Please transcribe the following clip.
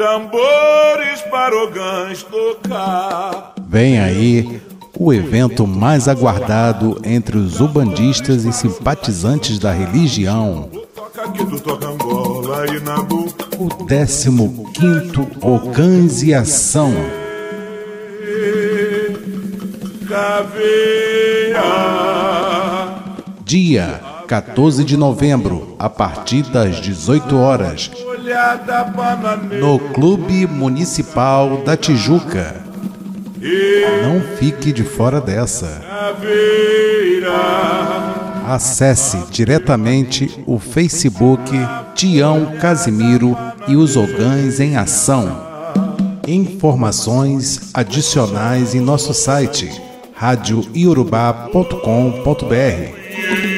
tambores para ogãs tocar. Vem aí o evento mais aguardado entre os ubandistas e simpatizantes da religião. O 15º Ocãs e Ação. Dia 14 de novembro, a partir das 18 horas, no Clube Municipal da Tijuca. Não fique de fora dessa. Acesse diretamente o Facebook Tião Casimiro e os Ogães em Ação. Informações adicionais em nosso site radioiorubá.com.br.